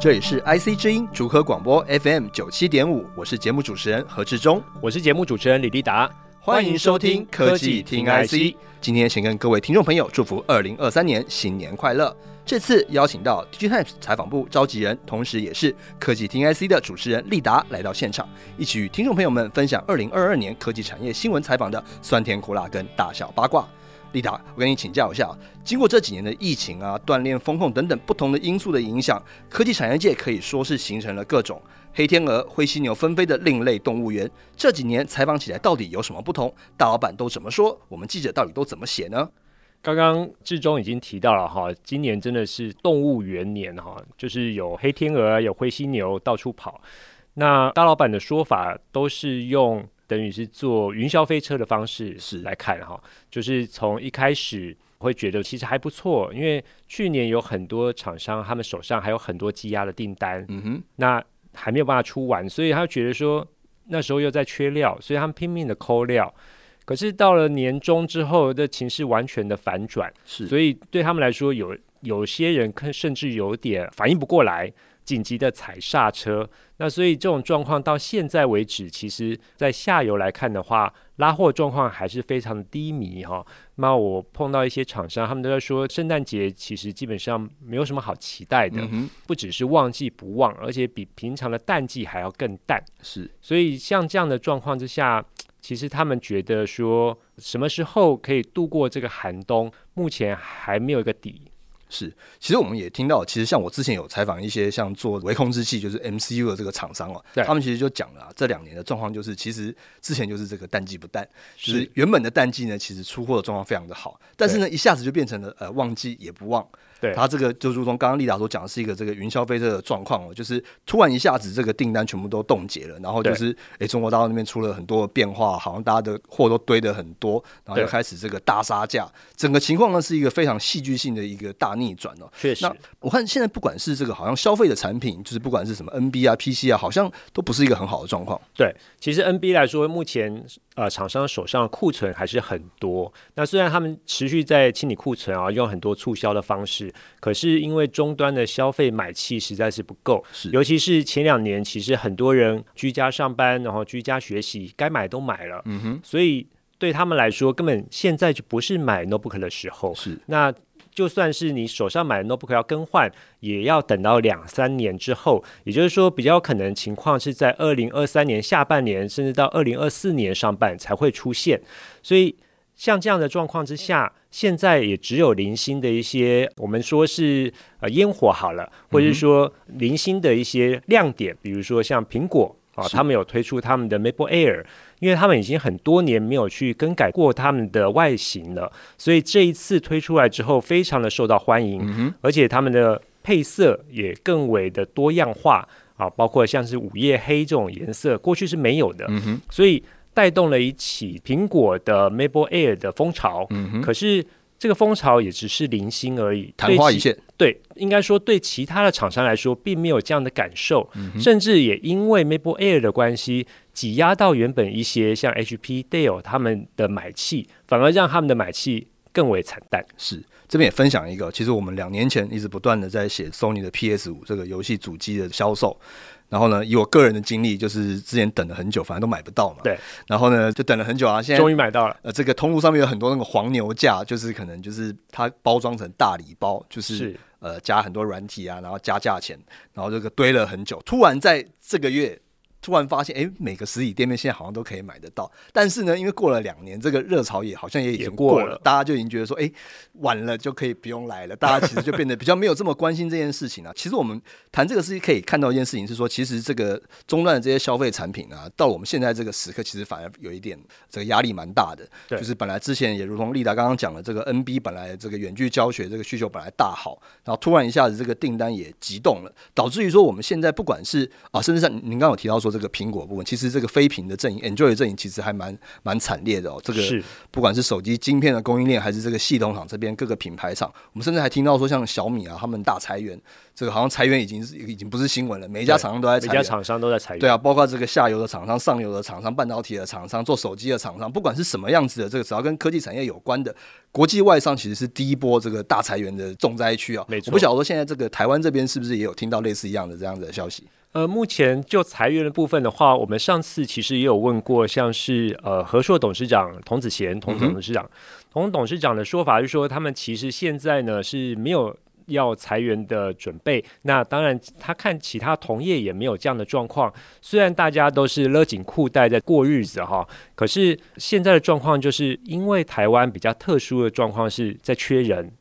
这里是 IC 之音竹科广播 FM 九七点五，我是节目主持人何志忠，我是节目主持人李立达，欢迎收听科技听 IC。今天先跟各位听众朋友祝福二零二三年新年快乐。这次邀请到 DigiTimes 采访部召集人，同时也是科技听 IC 的主持人立达来到现场，一起与听众朋友们分享二零二二年科技产业新闻采访的酸甜苦辣跟大小八卦。丽达，我跟你请教一下，经过这几年的疫情啊、锻炼、风控等等不同的因素的影响，科技产业界可以说是形成了各种黑天鹅、灰犀牛纷飞的另类动物园。这几年采访起来到底有什么不同？大老板都怎么说？我们记者到底都怎么写呢？刚刚志忠已经提到了哈，今年真的是动物园年哈，就是有黑天鹅、有灰犀牛到处跑。那大老板的说法都是用。等于是坐云霄飞车的方式是。来看哈，就是从一开始会觉得其实还不错，因为去年有很多厂商他们手上还有很多积压的订单，嗯哼，那还没有办法出完，所以他觉得说那时候又在缺料，所以他们拼命的抠料。可是到了年终之后的情势完全的反转，是，所以对他们来说有有些人甚至有点反应不过来。紧急的踩刹车，那所以这种状况到现在为止，其实在下游来看的话，拉货状况还是非常的低迷哈。那我碰到一些厂商，他们都在说，圣诞节其实基本上没有什么好期待的，嗯、不只是旺季不旺，而且比平常的淡季还要更淡。是，所以像这样的状况之下，其实他们觉得说，什么时候可以度过这个寒冬，目前还没有一个底。是，其实我们也听到，其实像我之前有采访一些像做微控制器，就是 MCU 的这个厂商哦，他们其实就讲了，这两年的状况就是，其实之前就是这个淡季不淡，就是原本的淡季呢，其实出货的状况非常的好，但是呢，一下子就变成了呃旺季也不旺。对，他这个就如同刚刚丽达所讲的是一个这个云霄飞车的状况哦，就是突然一下子这个订单全部都冻结了，然后就是哎中国大陆那边出了很多变化，好像大家的货都堆得很多，然后就开始这个大杀价，整个情况呢是一个非常戏剧性的一个大逆转哦。确实，那我看现在不管是这个好像消费的产品，就是不管是什么 NB 啊、PC 啊，好像都不是一个很好的状况。对，其实 NB 来说，目前呃厂商手上的库存还是很多。那虽然他们持续在清理库存啊，用很多促销的方式。可是因为终端的消费买气实在是不够，是尤其是前两年，其实很多人居家上班，然后居家学习，该买都买了，嗯哼，所以对他们来说，根本现在就不是买 notebook 的时候。是，那就算是你手上买的 notebook 要更换，也要等到两三年之后，也就是说，比较可能情况是在二零二三年下半年，甚至到二零二四年上半才会出现，所以。像这样的状况之下，现在也只有零星的一些，我们说是呃烟火好了，或者是说零星的一些亮点，比如说像苹果啊，他们有推出他们的 MacBook Air，因为他们已经很多年没有去更改过他们的外形了，所以这一次推出来之后，非常的受到欢迎，嗯、而且他们的配色也更为的多样化啊，包括像是午夜黑这种颜色，过去是没有的，嗯、所以。带动了一起苹果的 MacBook Air 的风潮，嗯，可是这个风潮也只是零星而已，昙花一现。对，应该说对其他的厂商来说，并没有这样的感受，嗯，甚至也因为 MacBook Air 的关系，挤压到原本一些像 HP、Dell 他们的买气，反而让他们的买气更为惨淡。是，这边也分享一个，其实我们两年前一直不断的在写 Sony 的 PS 五这个游戏主机的销售。然后呢，以我个人的经历，就是之前等了很久，反正都买不到嘛。对。然后呢，就等了很久啊，现在终于买到了。呃，这个通路上面有很多那个黄牛价，就是可能就是它包装成大礼包，就是，是呃加很多软体啊，然后加价钱，然后这个堆了很久，突然在这个月。突然发现，哎，每个实体店面现在好像都可以买得到。但是呢，因为过了两年，这个热潮也好像也已经过了，过了，大家就已经觉得说，哎，晚了就可以不用来了。大家其实就变得比较没有这么关心这件事情了、啊。其实我们谈这个事情可以看到一件事情是说，其实这个中断的这些消费产品啊，到我们现在这个时刻，其实反而有一点这个压力蛮大的。对，就是本来之前也如同立达刚刚讲的，这个 NB 本来这个远距教学这个需求本来大好，然后突然一下子这个订单也急动了，导致于说我们现在不管是啊，甚至像您刚刚有提到说。说这个苹果部分，其实这个非屏的阵营，Enjoy 的阵营其实还蛮蛮惨烈的哦。这个不管是手机晶片的供应链，还是这个系统厂这边各个品牌厂，我们甚至还听到说像小米啊，他们大裁员，这个好像裁员已经是已经不是新闻了，每一家厂商都在裁员，每家厂商都在裁员。对啊，包括这个下游的厂商、上游的厂商、半导体的厂商、做手机的厂商，不管是什么样子的，这个只要跟科技产业有关的，国际外商其实是第一波这个大裁员的重灾区啊。没错，我不晓得说现在这个台湾这边是不是也有听到类似一样的这样的消息？呃，目前就裁员的部分的话，我们上次其实也有问过，像是呃和硕董事长童子贤，童董事长，童、嗯、董事长的说法是说，他们其实现在呢是没有要裁员的准备。那当然，他看其他同业也没有这样的状况。虽然大家都是勒紧裤带在过日子哈，可是现在的状况就是因为台湾比较特殊的状况是在缺人。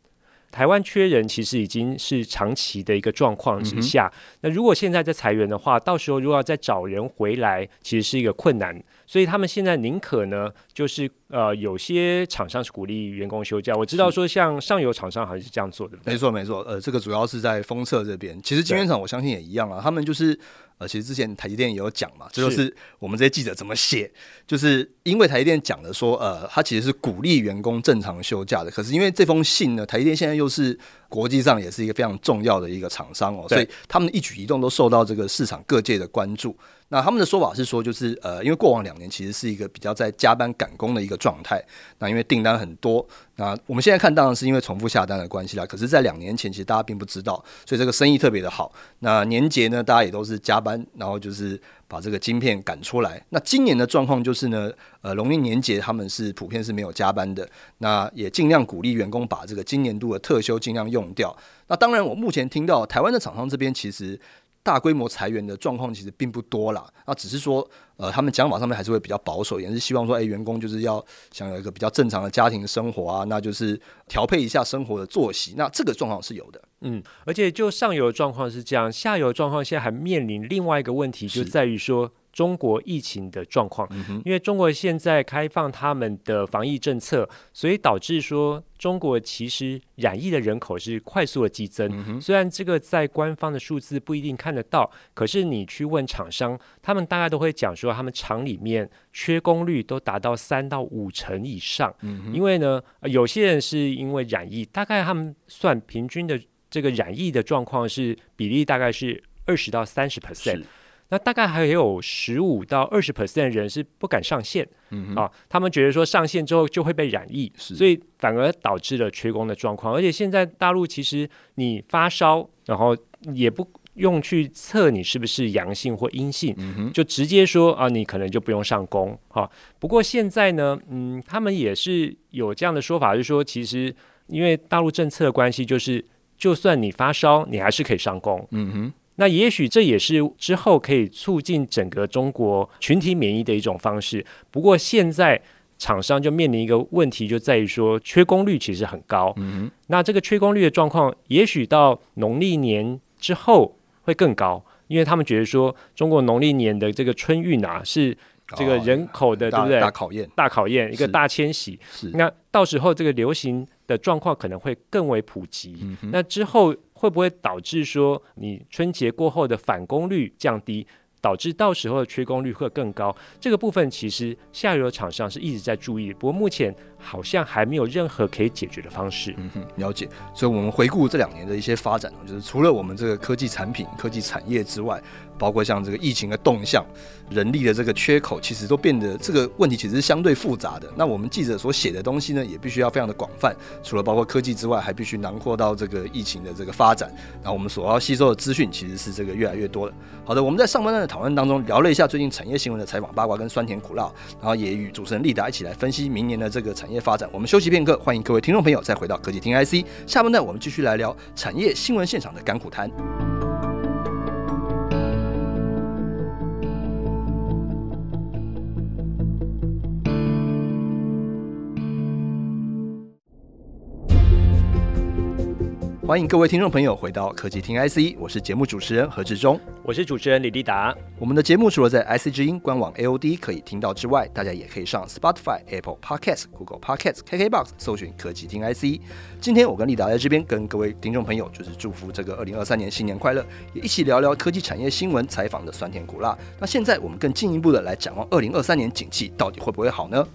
台湾缺人，其实已经是长期的一个状况之下。那如果现在在裁员的话，到时候如果要再找人回来，其实是一个困难。所以他们现在宁可呢，就是呃，有些厂商是鼓励员工休假。我知道说，像上游厂商好像是这样做的。没错，没错。呃，这个主要是在封测这边。其实晶圆厂我相信也一样啊，他们就是。呃，其实之前台积电也有讲嘛，这就是我们这些记者怎么写，就是因为台积电讲的说，呃，他其实是鼓励员工正常休假的，可是因为这封信呢，台积电现在又是国际上也是一个非常重要的一个厂商哦，所以他们的一举一动都受到这个市场各界的关注。那他们的说法是说，就是呃，因为过往两年其实是一个比较在加班赶工的一个状态。那因为订单很多，那我们现在看当然是因为重复下单的关系啦。可是，在两年前其实大家并不知道，所以这个生意特别的好。那年节呢，大家也都是加班，然后就是把这个晶片赶出来。那今年的状况就是呢，呃，农历年节他们是普遍是没有加班的。那也尽量鼓励员工把这个今年度的特休尽量用掉。那当然，我目前听到台湾的厂商这边其实。大规模裁员的状况其实并不多啦，那只是说，呃，他们讲法上面还是会比较保守，也是希望说，哎、欸，员工就是要想有一个比较正常的家庭生活啊，那就是调配一下生活的作息，那这个状况是有的。嗯，而且就上游的状况是这样，下游状况现在还面临另外一个问题，就在于说。中国疫情的状况，因为中国现在开放他们的防疫政策，所以导致说中国其实染疫的人口是快速的激增。虽然这个在官方的数字不一定看得到，可是你去问厂商，他们大概都会讲说，他们厂里面缺工率都达到三到五成以上。因为呢，有些人是因为染疫，大概他们算平均的这个染疫的状况是比例大概是二十到三十 percent。那大概还有十五到二十 percent 的人是不敢上线，嗯啊，他们觉得说上线之后就会被染疫，所以反而导致了缺工的状况。而且现在大陆其实你发烧，然后也不用去测你是不是阳性或阴性，嗯，就直接说啊，你可能就不用上工啊。不过现在呢，嗯，他们也是有这样的说法，就是说其实因为大陆政策的关系，就是就算你发烧，你还是可以上工，嗯哼。那也许这也是之后可以促进整个中国群体免疫的一种方式。不过现在厂商就面临一个问题，就在于说缺工率其实很高。嗯，那这个缺工率的状况，也许到农历年之后会更高，因为他们觉得说中国农历年的这个春运啊，是这个人口的对不对？大考验，大考验，一个大迁徙。是。那到时候这个流行的状况可能会更为普及。嗯，那之后。会不会导致说你春节过后的返工率降低，导致到时候的缺工率会更高？这个部分其实下游厂商是一直在注意，不过目前好像还没有任何可以解决的方式。嗯哼，了解。所以我们回顾这两年的一些发展，就是除了我们这个科技产品、科技产业之外。包括像这个疫情的动向、人力的这个缺口，其实都变得这个问题其实是相对复杂的。那我们记者所写的东西呢，也必须要非常的广泛。除了包括科技之外，还必须囊括到这个疫情的这个发展。那我们所要吸收的资讯其实是这个越来越多的。好的，我们在上半段的讨论当中聊了一下最近产业新闻的采访八卦跟酸甜苦辣，然后也与主持人丽达一起来分析明年的这个产业发展。我们休息片刻，欢迎各位听众朋友再回到科技听 IC。下半段我们继续来聊产业新闻现场的甘苦谈。欢迎各位听众朋友回到科技听 IC，我是节目主持人何志忠，我是主持人李立达。我们的节目除了在 IC 之音官网 AOD 可以听到之外，大家也可以上 Spotify、Apple Podcasts、Google Podcasts、KKBox 搜寻科技听 IC。今天我跟立达在这边跟各位听众朋友，就是祝福这个二零二三年新年快乐，也一起聊聊科技产业新闻采访的酸甜苦辣。那现在我们更进一步的来展望二零二三年景气到底会不会好呢？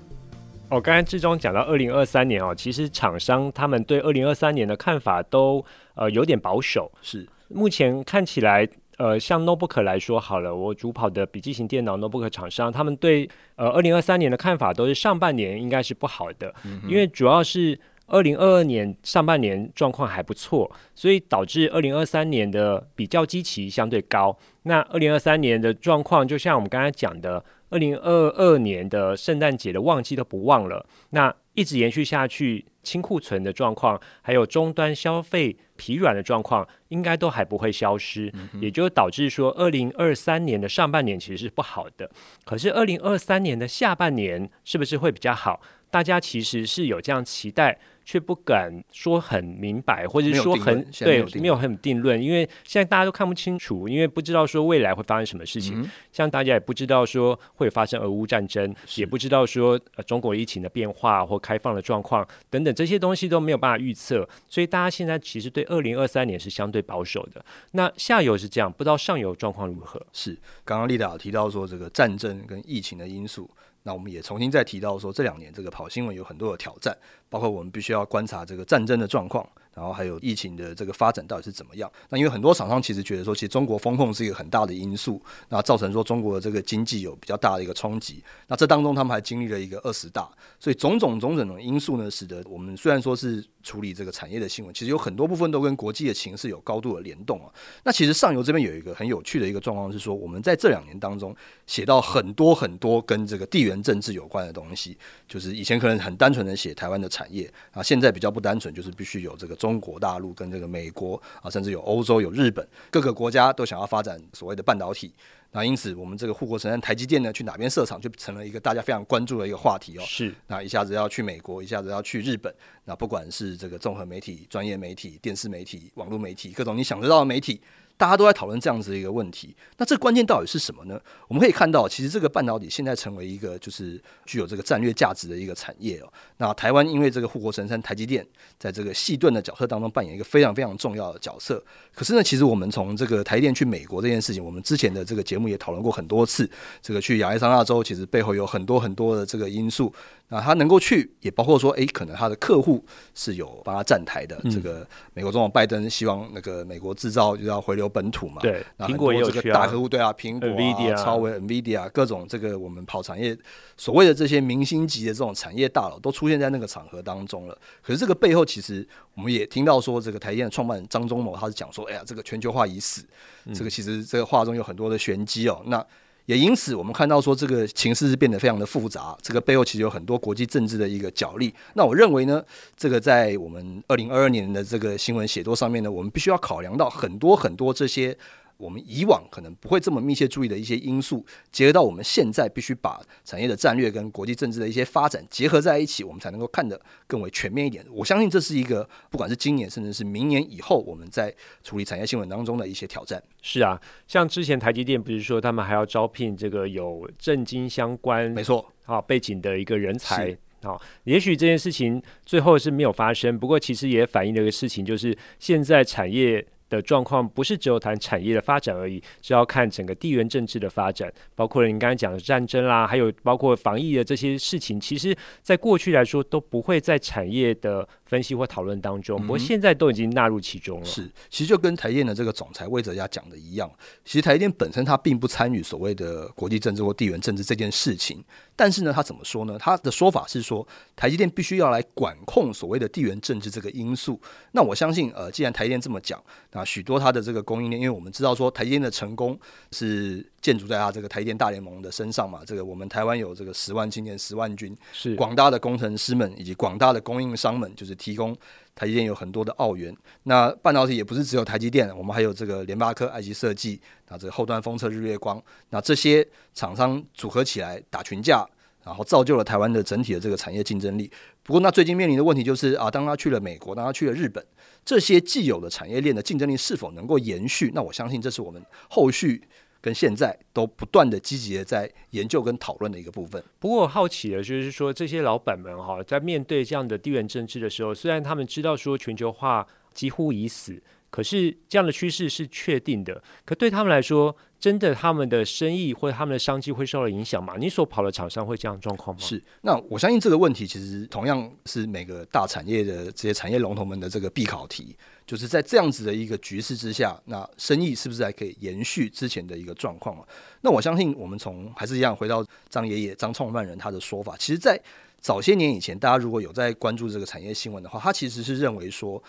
哦，刚才志忠讲到二零二三年哦，其实厂商他们对二零二三年的看法都呃有点保守。是，目前看起来，呃，像 notebook 来说好了，我主跑的笔记型电脑 notebook 厂商，他们对呃二零二三年的看法都是上半年应该是不好的，嗯、因为主要是二零二二年上半年状况还不错，所以导致二零二三年的比较基期相对高。那二零二三年的状况，就像我们刚才讲的。二零二二年的圣诞节的旺季都不旺了，那一直延续下去，清库存的状况，还有终端消费疲软的状况，应该都还不会消失，嗯、也就导致说，二零二三年的上半年其实是不好的。可是二零二三年的下半年是不是会比较好？大家其实是有这样期待。却不敢说很明白，或者是说很对，没有很定论，因为现在大家都看不清楚，因为不知道说未来会发生什么事情。嗯、像大家也不知道说会发生俄乌战争，也不知道说呃中国疫情的变化或开放的状况等等这些东西都没有办法预测，所以大家现在其实对二零二三年是相对保守的。那下游是这样，不知道上游状况如何？是刚刚丽达有提到说这个战争跟疫情的因素。那我们也重新再提到说，这两年这个跑新闻有很多的挑战，包括我们必须要观察这个战争的状况。然后还有疫情的这个发展到底是怎么样？那因为很多厂商其实觉得说，其实中国风控是一个很大的因素，那造成说中国的这个经济有比较大的一个冲击。那这当中他们还经历了一个二十大，所以种种种种的因素呢，使得我们虽然说是处理这个产业的新闻，其实有很多部分都跟国际的情势有高度的联动啊。那其实上游这边有一个很有趣的一个状况是说，我们在这两年当中写到很多很多跟这个地缘政治有关的东西，就是以前可能很单纯的写台湾的产业啊，现在比较不单纯，就是必须有这个。中国大陆跟这个美国啊，甚至有欧洲、有日本，各个国家都想要发展所谓的半导体。那因此，我们这个护国神山台积电呢，去哪边设厂，就成了一个大家非常关注的一个话题哦。是，那一下子要去美国，一下子要去日本。那不管是这个综合媒体、专业媒体、电视媒体、网络媒体，各种你想得到的媒体。大家都在讨论这样子一个问题，那这关键到底是什么呢？我们可以看到，其实这个半导体现在成为一个就是具有这个战略价值的一个产业哦。那台湾因为这个护国神山台积电在这个细盾的角色当中扮演一个非常非常重要的角色。可是呢，其实我们从这个台电去美国这件事情，我们之前的这个节目也讨论过很多次。这个去亚利桑那州，其实背后有很多很多的这个因素。那他能够去，也包括说，诶、欸，可能他的客户是有帮他站台的。这个美国总统拜登希望那个美国制造就要回流本土嘛。对，苹果这个大客户，对啊，苹果、啊、超微、NVIDIA 各种这个我们跑产业所谓的这些明星级的这种产业大佬都出现在那个场合当中了。可是这个背后，其实我们也听到说，这个台积电的创办人张忠谋他是讲说，哎呀，这个全球化已死。嗯、这个其实这个话中有很多的玄机哦。那也因此，我们看到说这个情势是变得非常的复杂，这个背后其实有很多国际政治的一个角力。那我认为呢，这个在我们二零二二年的这个新闻写作上面呢，我们必须要考量到很多很多这些。我们以往可能不会这么密切注意的一些因素，结合到我们现在必须把产业的战略跟国际政治的一些发展结合在一起，我们才能够看得更为全面一点。我相信这是一个不管是今年甚至是明年以后，我们在处理产业新闻当中的一些挑战。是啊，像之前台积电不是说他们还要招聘这个有政经相关没错啊背景的一个人才啊？也许这件事情最后是没有发生，不过其实也反映了一个事情，就是现在产业。的状况不是只有谈产业的发展而已，是要看整个地缘政治的发展，包括了你刚才讲的战争啦，还有包括防疫的这些事情，其实在过去来说都不会在产业的分析或讨论当中，不过现在都已经纳入其中了。是，其实就跟台电的这个总裁魏哲家讲的一样，其实台电本身它并不参与所谓的国际政治或地缘政治这件事情。但是呢，他怎么说呢？他的说法是说，台积电必须要来管控所谓的地缘政治这个因素。那我相信，呃，既然台积电这么讲，那许多它的这个供应链，因为我们知道说，台积电的成功是建筑在他这个台积电大联盟的身上嘛。这个我们台湾有这个十万青年十万军，是广大的工程师们以及广大的供应商们，就是提供台积电有很多的澳元。那半导体也不是只有台积电，我们还有这个联发科、爱奇设计。那这个后端封测日月光，那这些厂商组合起来打群架，然后造就了台湾的整体的这个产业竞争力。不过，那最近面临的问题就是啊，当他去了美国，当他去了日本，这些既有的产业链的竞争力是否能够延续？那我相信这是我们后续跟现在都不断的积极的在研究跟讨论的一个部分。不过，我好奇的就是说，这些老板们哈，在面对这样的地缘政治的时候，虽然他们知道说全球化几乎已死。可是这样的趋势是确定的，可对他们来说，真的他们的生意或者他们的商机会受到影响吗？你所跑的厂商会这样状况吗？是，那我相信这个问题其实同样是每个大产业的这些产业龙头们的这个必考题，就是在这样子的一个局势之下，那生意是不是还可以延续之前的一个状况？那我相信我们从还是一样回到张爷爷张创办人他的说法，其实，在早些年以前，大家如果有在关注这个产业新闻的话，他其实是认为说。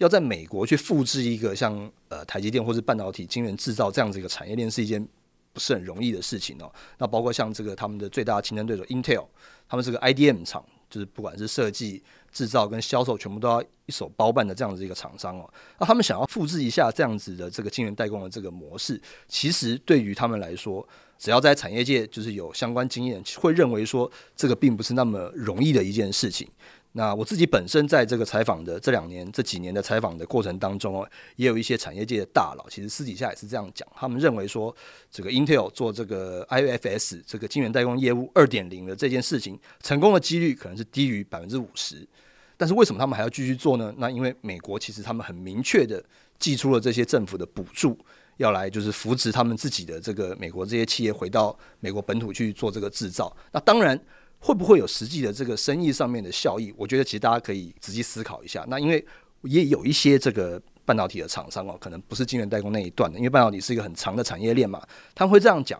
要在美国去复制一个像呃台积电或是半导体晶圆制造这样子一个产业链是一件不是很容易的事情哦。那包括像这个他们的最大的竞争对手 Intel，他们是个 IDM 厂，就是不管是设计、制造跟销售，全部都要一手包办的这样子一个厂商哦。那他们想要复制一下这样子的这个晶圆代工的这个模式，其实对于他们来说，只要在产业界就是有相关经验，会认为说这个并不是那么容易的一件事情。那我自己本身在这个采访的这两年、这几年的采访的过程当中哦，也有一些产业界的大佬，其实私底下也是这样讲，他们认为说，这个 Intel 做这个 IFS 这个晶圆代工业务二点零的这件事情，成功的几率可能是低于百分之五十。但是为什么他们还要继续做呢？那因为美国其实他们很明确的寄出了这些政府的补助，要来就是扶持他们自己的这个美国这些企业回到美国本土去做这个制造。那当然。会不会有实际的这个生意上面的效益？我觉得其实大家可以仔细思考一下。那因为也有一些这个半导体的厂商哦，可能不是晶圆代工那一段的，因为半导体是一个很长的产业链嘛。他们会这样讲，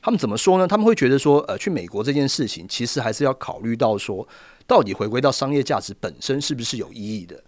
他们怎么说呢？他们会觉得说，呃，去美国这件事情其实还是要考虑到说，到底回归到商业价值本身是不是有意义的。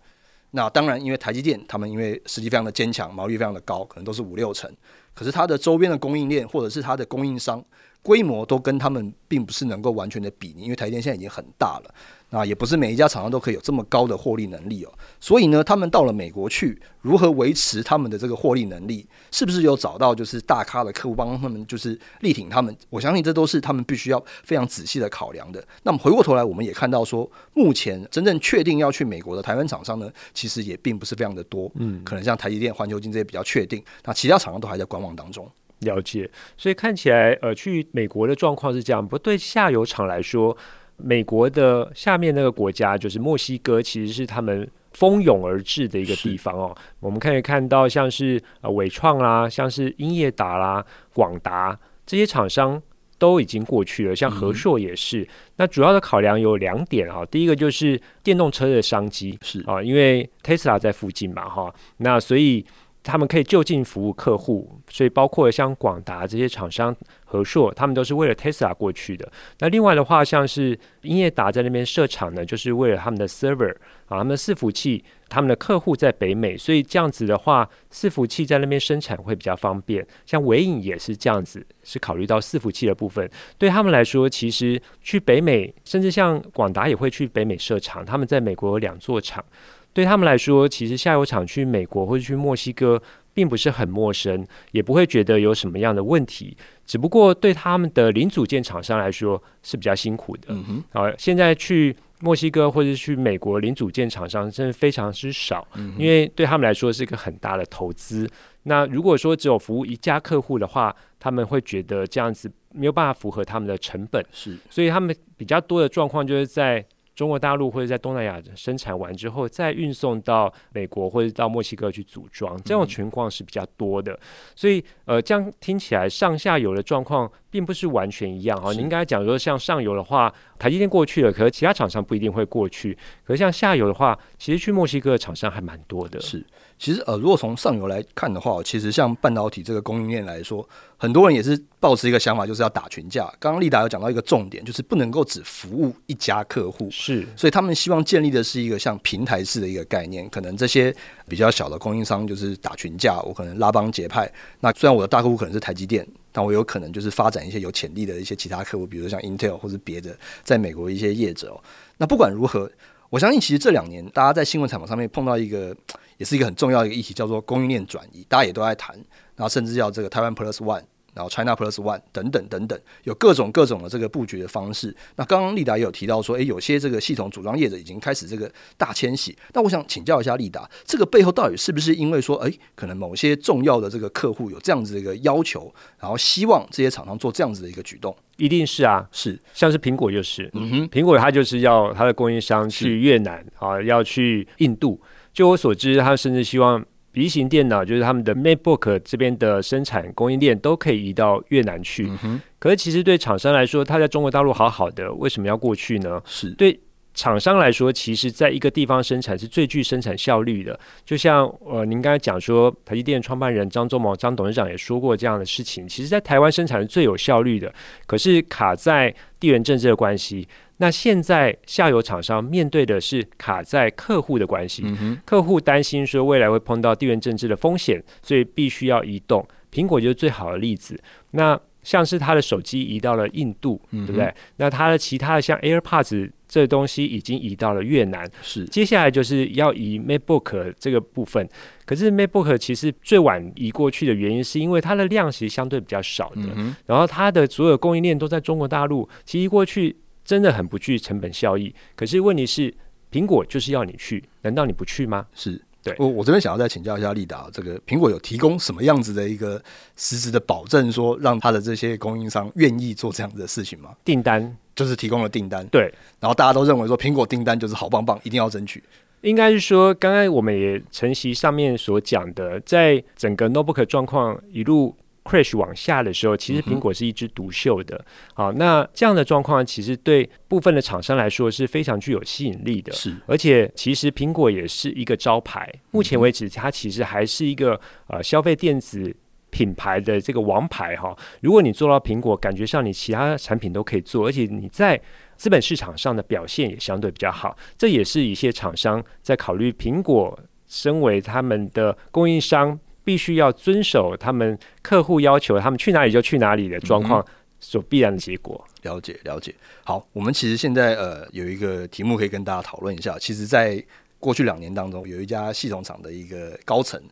那当然，因为台积电他们因为实力非常的坚强，毛利非常的高，可能都是五六成。可是它的周边的供应链或者是它的供应商。规模都跟他们并不是能够完全的比拟，因为台积电现在已经很大了，那也不是每一家厂商都可以有这么高的获利能力哦。所以呢，他们到了美国去，如何维持他们的这个获利能力？是不是有找到就是大咖的客户帮他们，就是力挺他们？我相信这都是他们必须要非常仔细的考量的。那么回过头来，我们也看到说，目前真正确定要去美国的台湾厂商呢，其实也并不是非常的多。嗯，可能像台积电、环球金这些比较确定，那其他厂商都还在观望当中。了解，所以看起来，呃，去美国的状况是这样。不对，下游厂来说，美国的下面那个国家就是墨西哥，其实是他们蜂拥而至的一个地方哦。我们可以看到，像是呃纬创啦，像是英业达啦、广达这些厂商都已经过去了，像和硕也是。嗯、那主要的考量有两点哈，第一个就是电动车的商机是啊，因为 Tesla 在附近嘛哈，那所以。他们可以就近服务客户，所以包括像广达这些厂商、和硕，他们都是为了 Tesla 过去的。那另外的话，像是英业达在那边设厂呢，就是为了他们的 server 啊，他们的伺服器，他们的客户在北美，所以这样子的话，伺服器在那边生产会比较方便。像纬颖也是这样子，是考虑到伺服器的部分，对他们来说，其实去北美，甚至像广达也会去北美设厂，他们在美国有两座厂。对他们来说，其实下游厂去美国或者去墨西哥，并不是很陌生，也不会觉得有什么样的问题。只不过对他们的零组件厂商来说是比较辛苦的。嗯哼，啊，现在去墨西哥或者去美国零组件厂商真的非常之少，嗯，因为对他们来说是一个很大的投资。那如果说只有服务一家客户的话，他们会觉得这样子没有办法符合他们的成本。是，所以他们比较多的状况就是在。中国大陆或者在东南亚生产完之后，再运送到美国或者到墨西哥去组装，这种情况是比较多的。所以，呃，这样听起来上下游的状况并不是完全一样哈。你应该讲说，像上游的话，台积电过去了，可是其他厂商不一定会过去。可是像下游的话，其实去墨西哥的厂商还蛮多的。是。其实呃，如果从上游来看的话，其实像半导体这个供应链来说，很多人也是抱持一个想法，就是要打群架。刚刚丽达有讲到一个重点，就是不能够只服务一家客户。是，所以他们希望建立的是一个像平台式的一个概念。可能这些比较小的供应商就是打群架，我可能拉帮结派。那虽然我的大客户可能是台积电，但我有可能就是发展一些有潜力的一些其他客户，比如像 Intel 或者别的在美国一些业者哦。那不管如何，我相信其实这两年大家在新闻采访上面碰到一个。也是一个很重要的一个议题，叫做供应链转移，大家也都在谈，然后甚至要这个台湾 Plus One，然后 China Plus One 等等等等，有各种各种的这个布局的方式。那刚刚立达也有提到说，诶，有些这个系统组装业者已经开始这个大迁徙。那我想请教一下立达，这个背后到底是不是因为说，诶，可能某些重要的这个客户有这样子的一个要求，然后希望这些厂商做这样子的一个举动？一定是啊，是，像是苹果就是，嗯哼，苹果它就是要它的供应商去越南啊，要去印度。就我所知，他甚至希望。笔型电脑就是他们的 MacBook 这边的生产供应链都可以移到越南去。嗯、可是其实对厂商来说，他在中国大陆好好的，为什么要过去呢？是对厂商来说，其实在一个地方生产是最具生产效率的。就像呃，您刚才讲说，台积电创办人张忠谋张董事长也说过这样的事情。其实，在台湾生产是最有效率的，可是卡在地缘政治的关系。那现在下游厂商面对的是卡在客户的关系，嗯、客户担心说未来会碰到地缘政治的风险，所以必须要移动。苹果就是最好的例子。那像是他的手机移到了印度，嗯、对不对？那他的其他的像 AirPods 这东西已经移到了越南，是。接下来就是要移 MacBook 这个部分，可是 MacBook 其实最晚移过去的原因是因为它的量其实相对比较少的，嗯、然后它的所有供应链都在中国大陆，其实移过去。真的很不具成本效益，可是问题是，苹果就是要你去，难道你不去吗？是对。我我这边想要再请教一下立达，这个苹果有提供什么样子的一个实质的保证，说让他的这些供应商愿意做这样子的事情吗？订单就是提供了订单，对。然后大家都认为说，苹果订单就是好棒棒，一定要争取。应该是说，刚刚我们也承袭上面所讲的，在整个 notebook 状况一路。Crash 往下的时候，其实苹果是一枝独秀的。好、嗯，那这样的状况其实对部分的厂商来说是非常具有吸引力的。是，而且其实苹果也是一个招牌。目前为止，它其实还是一个呃消费电子品牌的这个王牌哈。如果你做到苹果，感觉上你其他产品都可以做，而且你在资本市场上的表现也相对比较好。这也是一些厂商在考虑苹果身为他们的供应商。必须要遵守他们客户要求，他们去哪里就去哪里的状况所必然的结果。嗯、了解了解。好，我们其实现在呃有一个题目可以跟大家讨论一下。其实，在过去两年当中，有一家系统厂的一个高层。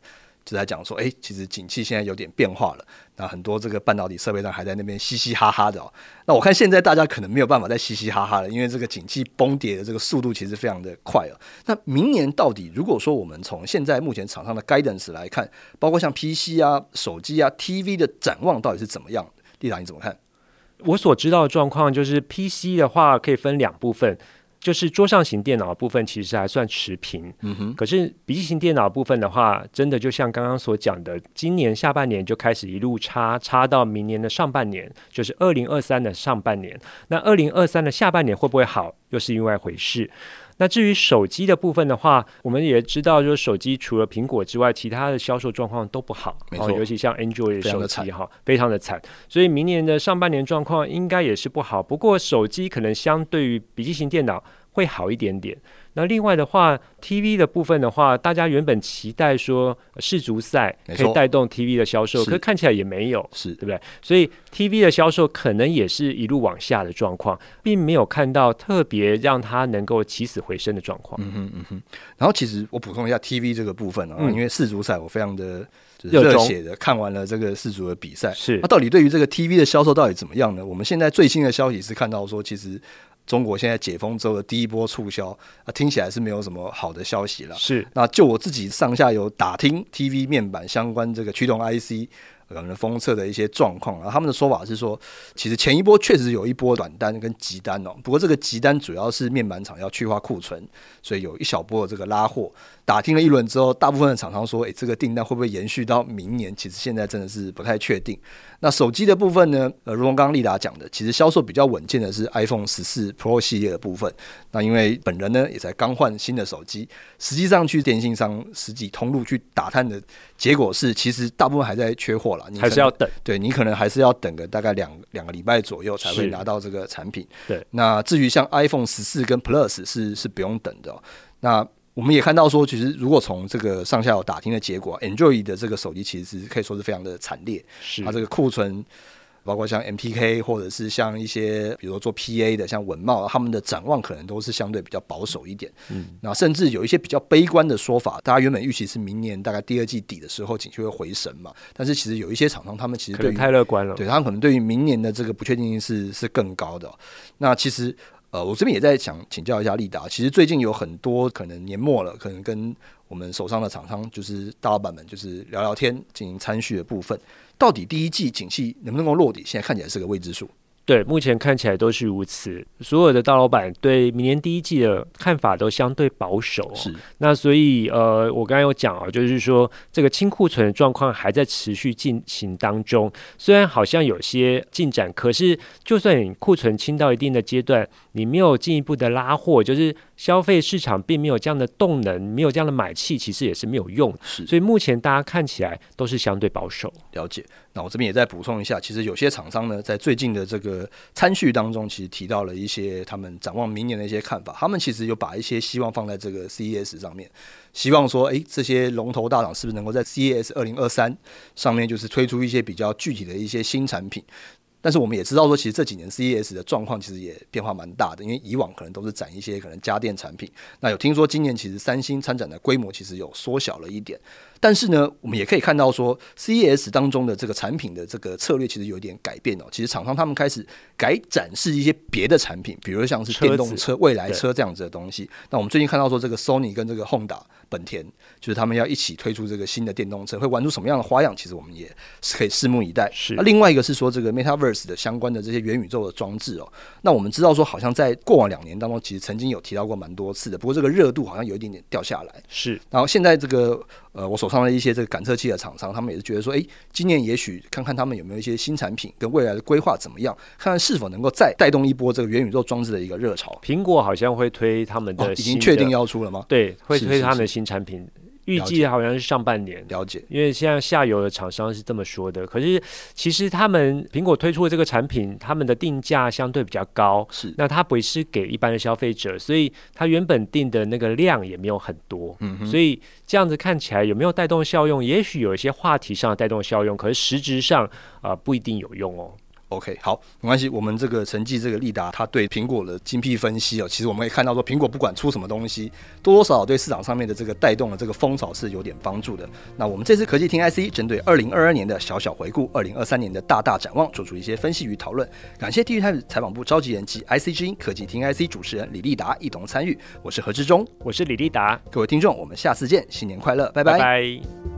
就在讲说，哎、其实景气现在有点变化了。那很多这个半导体设备商还在那边嘻嘻哈哈的哦。那我看现在大家可能没有办法再嘻嘻哈哈了，因为这个景气崩跌的这个速度其实非常的快哦。那明年到底，如果说我们从现在目前厂商的 guidance 来看，包括像 PC 啊、手机啊、TV 的展望到底是怎么样？立达你怎么看？我所知道的状况就是 PC 的话可以分两部分。就是桌上型电脑部分其实还算持平，嗯哼。可是笔记型电脑部分的话，真的就像刚刚所讲的，今年下半年就开始一路差，差到明年的上半年，就是二零二三的上半年。那二零二三的下半年会不会好，又是另外一回事。那至于手机的部分的话，我们也知道，就是手机除了苹果之外，其他的销售状况都不好，没错，尤其像 Android 手机哈，非常的惨。所以明年的上半年状况应该也是不好。不过手机可能相对于笔记型电脑会好一点点。那另外的话，TV 的部分的话，大家原本期待说世足赛可以带动 TV 的销售，可是看起来也没有，是对不对？所以 TV 的销售可能也是一路往下的状况，并没有看到特别让它能够起死回生的状况。嗯哼嗯哼。然后其实我补充一下 TV 这个部分啊，嗯、因为世足赛我非常的热血的看完了这个世足的比赛。是。那到底对于这个 TV 的销售到底怎么样呢？我们现在最新的消息是看到说，其实。中国现在解封之后的第一波促销啊，听起来是没有什么好的消息了。是，那就我自己上下游打听 TV 面板相关这个驱动 IC 可能封测的一些状况啊，他们的说法是说，其实前一波确实有一波短单跟急单哦，不过这个急单主要是面板厂要去化库存，所以有一小波的这个拉货。打听了一轮之后，大部分的厂商说，诶，这个订单会不会延续到明年？其实现在真的是不太确定。那手机的部分呢？呃，如同刚刚丽达讲的，其实销售比较稳健的是 iPhone 十四 Pro 系列的部分。那因为本人呢也才刚换新的手机，实际上去电信商实际通路去打探的结果是，其实大部分还在缺货了。你还是要等，对你可能还是要等个大概两两个礼拜左右才会拿到这个产品。对，那至于像 iPhone 十四跟 Plus 是是不用等的哦。那我们也看到说，其实如果从这个上下游打听的结果，Enjoy 的这个手机其实是可以说是非常的惨烈，是。它这个库存包括像 MPK 或者是像一些比如说做 PA 的，像文茂，他们的展望可能都是相对比较保守一点。嗯，那甚至有一些比较悲观的说法，大家原本预期是明年大概第二季底的时候景气会回神嘛，但是其实有一些厂商他们其实对太乐观了，对他们可能对于明年的这个不确定性是是更高的。那其实呃，我这边也在想请教一下利达，其实最近有很多可能年末了，可能跟我们手上的厂商就是大老板们就是聊聊天，进行参叙的部分。到底第一季景气能不能够落地？现在看起来是个未知数。对，目前看起来都是如此。所有的大老板对明年第一季的看法都相对保守哦。是。那所以呃，我刚刚有讲啊，就是说这个清库存的状况还在持续进行当中。虽然好像有些进展，可是就算你库存清到一定的阶段，你没有进一步的拉货，就是。消费市场并没有这样的动能，没有这样的买气，其实也是没有用。是，所以目前大家看起来都是相对保守。了解。那我这边也再补充一下，其实有些厂商呢，在最近的这个参序当中，其实提到了一些他们展望明年的一些看法。他们其实有把一些希望放在这个 CES 上面，希望说，诶，这些龙头大厂是不是能够在 CES 二零二三上面，就是推出一些比较具体的一些新产品。但是我们也知道说，其实这几年 CES 的状况其实也变化蛮大的，因为以往可能都是展一些可能家电产品，那有听说今年其实三星参展的规模其实有缩小了一点。但是呢，我们也可以看到说，CES 当中的这个产品的这个策略其实有一点改变哦。其实厂商他们开始改展示一些别的产品，比如像是电动车、车未来车这样子的东西。那我们最近看到说，这个 Sony 跟这个 Honda 本田，就是他们要一起推出这个新的电动车，会玩出什么样的花样？其实我们也是可以拭目以待。是。那另外一个是说，这个 Metaverse 的相关的这些元宇宙的装置哦。那我们知道说，好像在过往两年当中，其实曾经有提到过蛮多次的，不过这个热度好像有一点点掉下来。是。然后现在这个。呃，我手上的一些这个感测器的厂商，他们也是觉得说，哎，今年也许看看他们有没有一些新产品，跟未来的规划怎么样，看看是否能够再带动一波这个元宇宙装置的一个热潮。苹果好像会推他们的、哦，已经确定要出了吗？对，会推他们的新产品。是是是预计好像是上半年，了解。因为现在下游的厂商是这么说的，可是其实他们苹果推出的这个产品，他们的定价相对比较高，是。那它不是给一般的消费者，所以它原本定的那个量也没有很多，嗯。所以这样子看起来有没有带动效用？也许有一些话题上的带动效用，可是实质上啊、呃、不一定有用哦。OK，好，没关系。我们这个成绩这个利达，他对苹果的精辟分析哦，其实我们可以看到说，苹果不管出什么东西，多多少少对市场上面的这个带动的这个风潮是有点帮助的。那我们这次科技听 IC 针对二零二二年的小小回顾，二零二三年的大大展望，做出一些分析与讨论。感谢 DigiTimes 采访部召集人及 IC 之音科技听 IC 主持人李立达一同参与。我是何志忠，我是李立达，各位听众，我们下次见，新年快乐，拜拜。拜拜。